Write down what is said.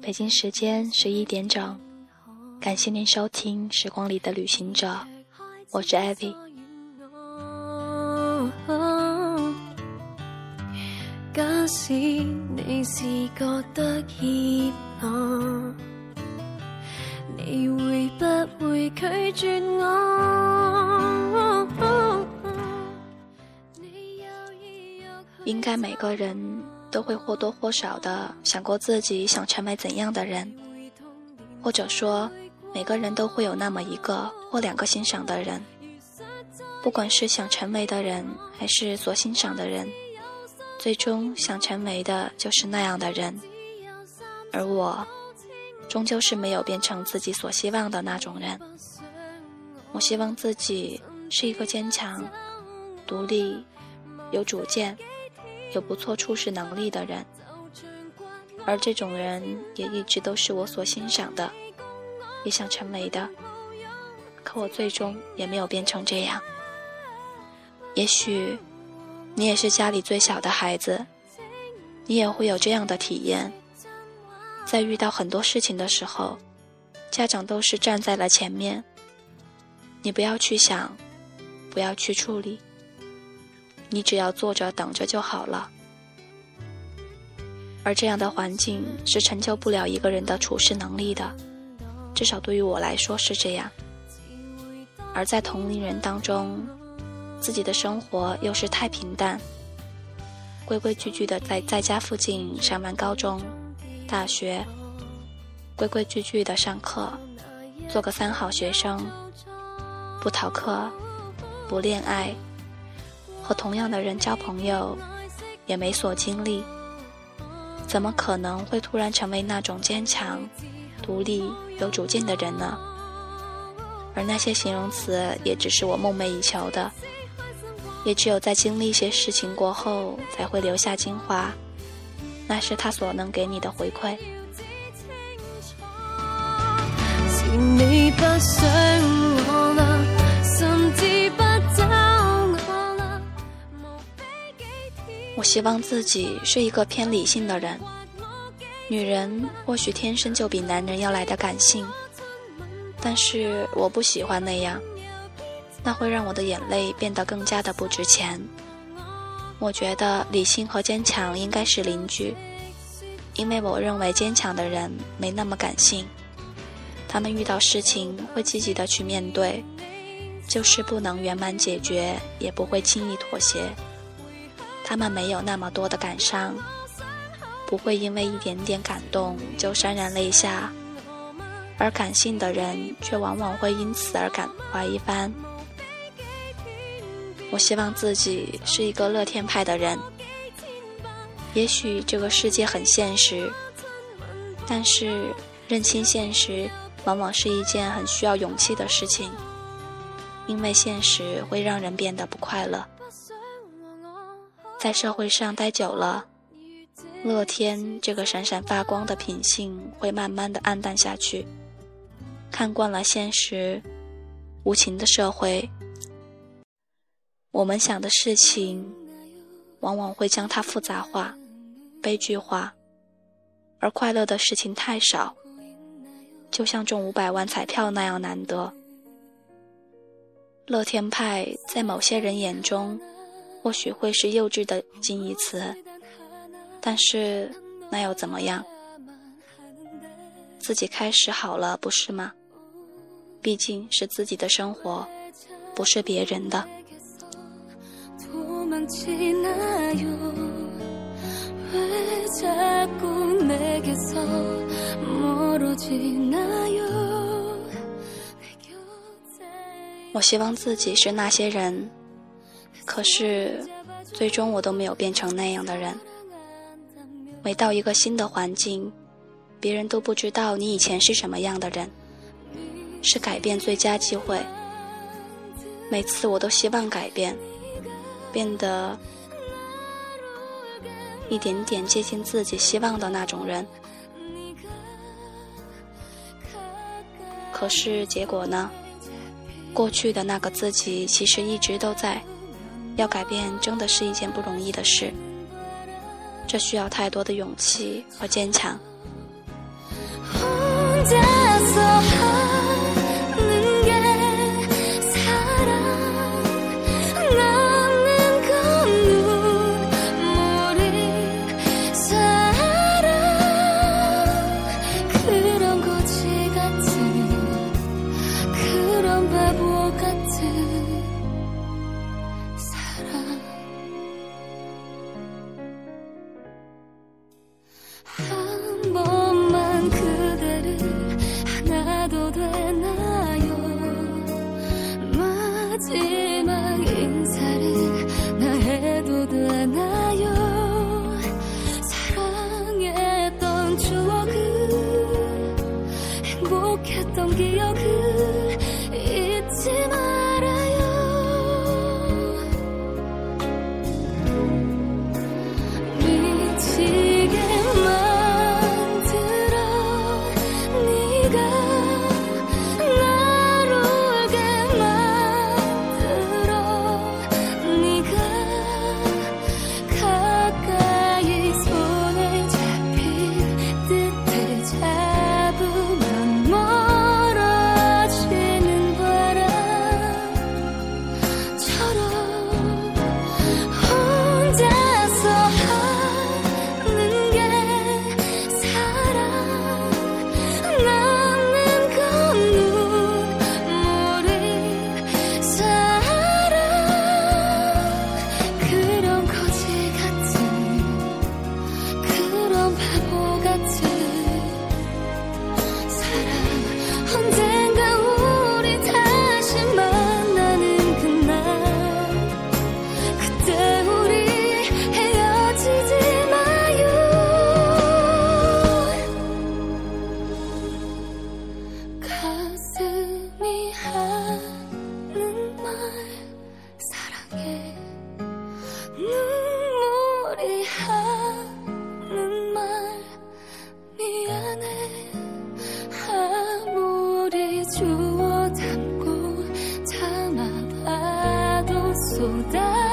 北京时间十一点整，感谢您收听《时光里的旅行者》，我是艾薇。假使你是觉得热闹，你会不会拒绝我？应该每个人都会或多或少的想过自己想成为怎样的人，或者说，每个人都会有那么一个或两个欣赏的人，不管是想成为的人，还是所欣赏的人。最终想成为的就是那样的人，而我，终究是没有变成自己所希望的那种人。我希望自己是一个坚强、独立、有主见、有不错处事能力的人，而这种人也一直都是我所欣赏的，也想成为的。可我最终也没有变成这样。也许。你也是家里最小的孩子，你也会有这样的体验。在遇到很多事情的时候，家长都是站在了前面。你不要去想，不要去处理，你只要坐着等着就好了。而这样的环境是成就不了一个人的处事能力的，至少对于我来说是这样。而在同龄人当中，自己的生活又是太平淡，规规矩矩的在在家附近上完高中、大学，规规矩矩的上课，做个三好学生，不逃课，不恋爱，和同样的人交朋友，也没所经历，怎么可能会突然成为那种坚强、独立、有主见的人呢？而那些形容词，也只是我梦寐以求的。也只有在经历一些事情过后，才会留下精华，那是他所能给你的回馈。希望自己是一个偏理性的人。女人或许天生就比男人要来的感性，但是我不喜欢那样。那会让我的眼泪变得更加的不值钱。我觉得理性和坚强应该是邻居，因为我认为坚强的人没那么感性，他们遇到事情会积极的去面对，就是不能圆满解决，也不会轻易妥协。他们没有那么多的感伤，不会因为一点点感动就潸然泪下，而感性的人却往往会因此而感怀一番。我希望自己是一个乐天派的人。也许这个世界很现实，但是认清现实往往是一件很需要勇气的事情，因为现实会让人变得不快乐。在社会上待久了，乐天这个闪闪发光的品性会慢慢的暗淡下去。看惯了现实，无情的社会。我们想的事情，往往会将它复杂化、悲剧化，而快乐的事情太少，就像中五百万彩票那样难得。乐天派在某些人眼中，或许会是幼稚的近义词，但是那又怎么样？自己开始好了，不是吗？毕竟是自己的生活，不是别人的。我希望自己是那些人，可是最终我都没有变成那样的人。每到一个新的环境，别人都不知道你以前是什么样的人，是改变最佳机会。每次我都希望改变。变得一点点接近自己希望的那种人，可是结果呢？过去的那个自己其实一直都在，要改变真的是一件不容易的事。这需要太多的勇气和坚强。总记要去。错的。